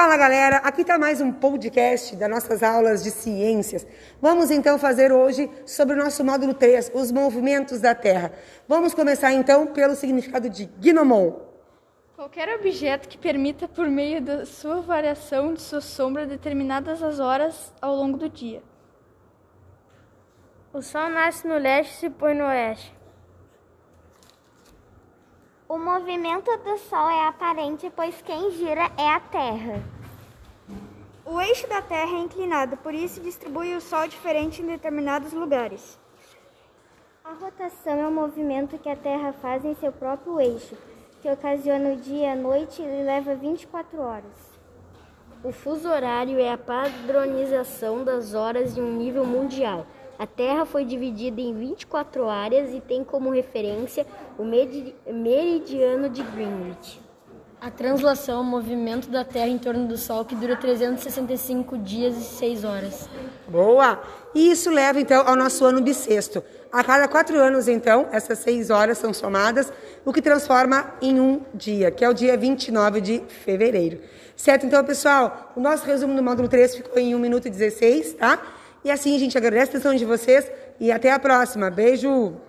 Fala galera, aqui está mais um podcast das nossas aulas de ciências. Vamos então fazer hoje sobre o nosso módulo 3, os movimentos da Terra. Vamos começar então pelo significado de gnomon. Qualquer objeto que permita, por meio da sua variação de sua sombra, determinadas as horas ao longo do dia. O sol nasce no leste e se põe no oeste. O movimento do Sol é aparente, pois quem gira é a Terra. O eixo da Terra é inclinado, por isso distribui o Sol diferente em determinados lugares. A rotação é o movimento que a Terra faz em seu próprio eixo, que ocasiona o dia e a noite e leva 24 horas. O fuso horário é a padronização das horas em um nível mundial. A Terra foi dividida em 24 áreas e tem como referência o meridiano de Greenwich. A translação é o movimento da Terra em torno do Sol que dura 365 dias e 6 horas. Boa! E isso leva então ao nosso ano bissexto. A cada quatro anos, então, essas seis horas são somadas, o que transforma em um dia, que é o dia 29 de fevereiro. Certo? Então, pessoal, o nosso resumo do módulo 3 ficou em 1 minuto e 16, tá? E assim, gente, agradeço a atenção de vocês e até a próxima. Beijo!